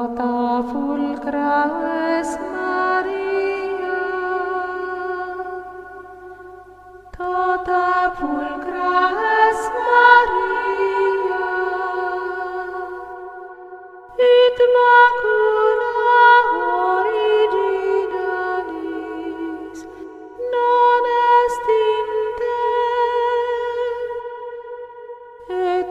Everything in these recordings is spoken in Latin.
Beata fulcra es Maria, tota fulcra es Maria, et macula originalis non est in te, et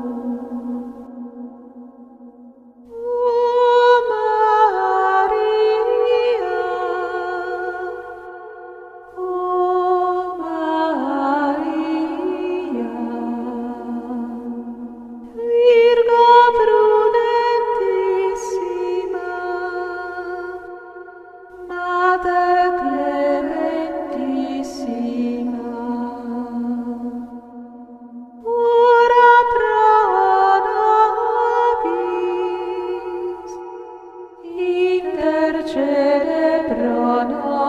cede pro